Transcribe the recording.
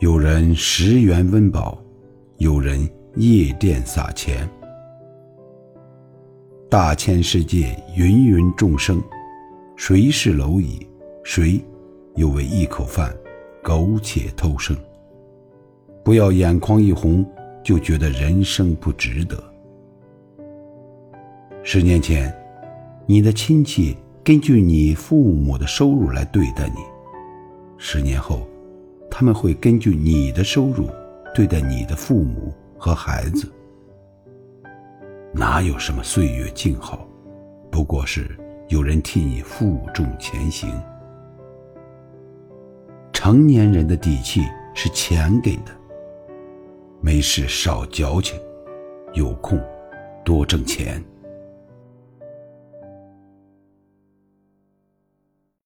有人十元温饱，有人夜店撒钱。大千世界，芸芸众生，谁是蝼蚁？谁又为一口饭苟且偷生？不要眼眶一红就觉得人生不值得。十年前，你的亲戚根据你父母的收入来对待你；十年后，他们会根据你的收入对待你的父母和孩子。哪有什么岁月静好，不过是有人替你负重前行。成年人的底气是钱给的，没事少矫情，有空多挣钱。